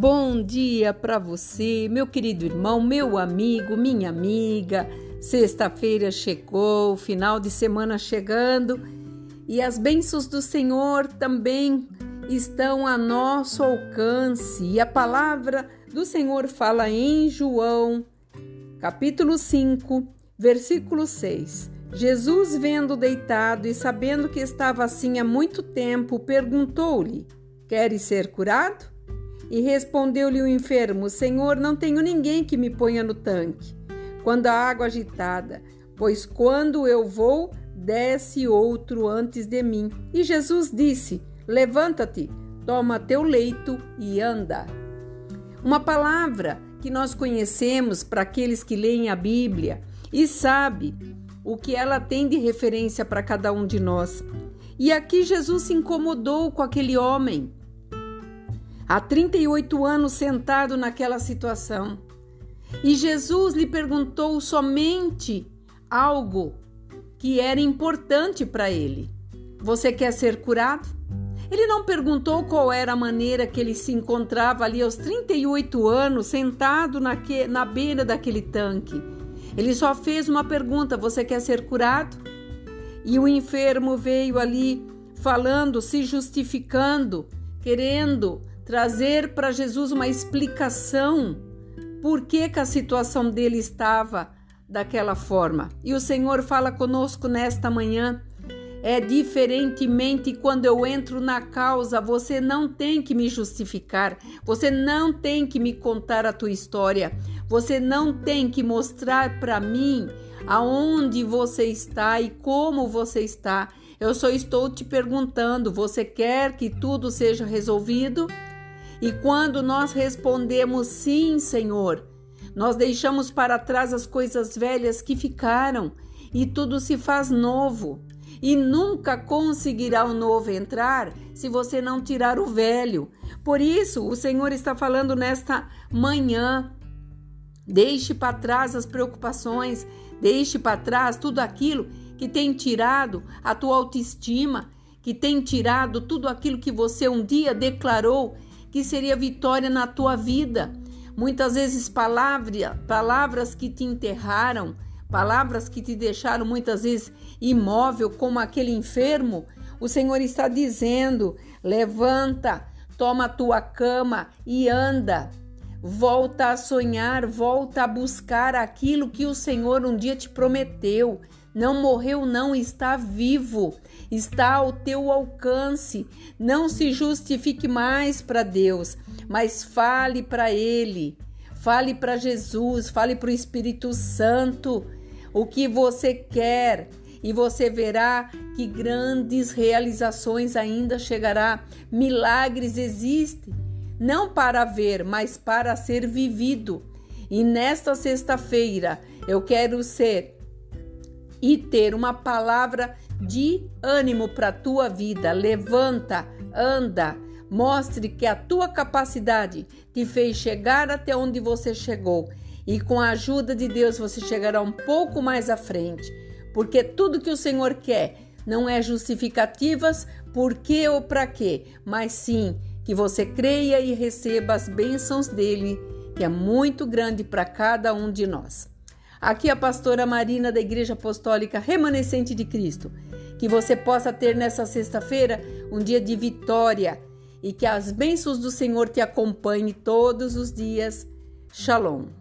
Bom dia para você, meu querido irmão, meu amigo, minha amiga. Sexta-feira chegou, final de semana chegando e as bênçãos do Senhor também estão a nosso alcance. E a palavra do Senhor fala em João, capítulo 5, versículo 6. Jesus, vendo deitado e sabendo que estava assim há muito tempo, perguntou-lhe: Queres ser curado? E respondeu-lhe o enfermo: Senhor, não tenho ninguém que me ponha no tanque, quando a água agitada, pois quando eu vou, desce outro antes de mim. E Jesus disse: Levanta-te, toma teu leito e anda. Uma palavra que nós conhecemos para aqueles que leem a Bíblia e sabe o que ela tem de referência para cada um de nós. E aqui Jesus se incomodou com aquele homem há 38 anos sentado naquela situação. E Jesus lhe perguntou somente algo que era importante para ele: Você quer ser curado? Ele não perguntou qual era a maneira que ele se encontrava ali aos 38 anos, sentado naque, na beira daquele tanque. Ele só fez uma pergunta: Você quer ser curado? E o enfermo veio ali falando, se justificando, querendo trazer para Jesus uma explicação por que, que a situação dele estava daquela forma. E o Senhor fala conosco nesta manhã. É diferentemente quando eu entro na causa, você não tem que me justificar, você não tem que me contar a tua história, você não tem que mostrar para mim aonde você está e como você está. Eu só estou te perguntando: você quer que tudo seja resolvido? E quando nós respondemos sim, Senhor, nós deixamos para trás as coisas velhas que ficaram e tudo se faz novo. E nunca conseguirá o novo entrar se você não tirar o velho. Por isso, o Senhor está falando nesta manhã. Deixe para trás as preocupações, deixe para trás tudo aquilo que tem tirado a tua autoestima, que tem tirado tudo aquilo que você um dia declarou que seria vitória na tua vida. Muitas vezes palavra, palavras que te enterraram, palavras que te deixaram muitas vezes imóvel, como aquele enfermo. O Senhor está dizendo: levanta, toma a tua cama e anda. Volta a sonhar, volta a buscar aquilo que o Senhor um dia te prometeu. Não morreu, não, está vivo, está ao teu alcance. Não se justifique mais para Deus, mas fale para Ele, fale para Jesus, fale para o Espírito Santo o que você quer e você verá que grandes realizações ainda chegará. Milagres existem, não para ver, mas para ser vivido. E nesta sexta-feira eu quero ser e ter uma palavra de ânimo para a tua vida. Levanta, anda, mostre que a tua capacidade te fez chegar até onde você chegou e com a ajuda de Deus você chegará um pouco mais à frente, porque tudo que o Senhor quer não é justificativas por que ou para quê, mas sim que você creia e receba as bênçãos dele, que é muito grande para cada um de nós. Aqui é a pastora Marina da Igreja Apostólica Remanescente de Cristo. Que você possa ter nessa sexta-feira um dia de vitória e que as bênçãos do Senhor te acompanhem todos os dias. Shalom.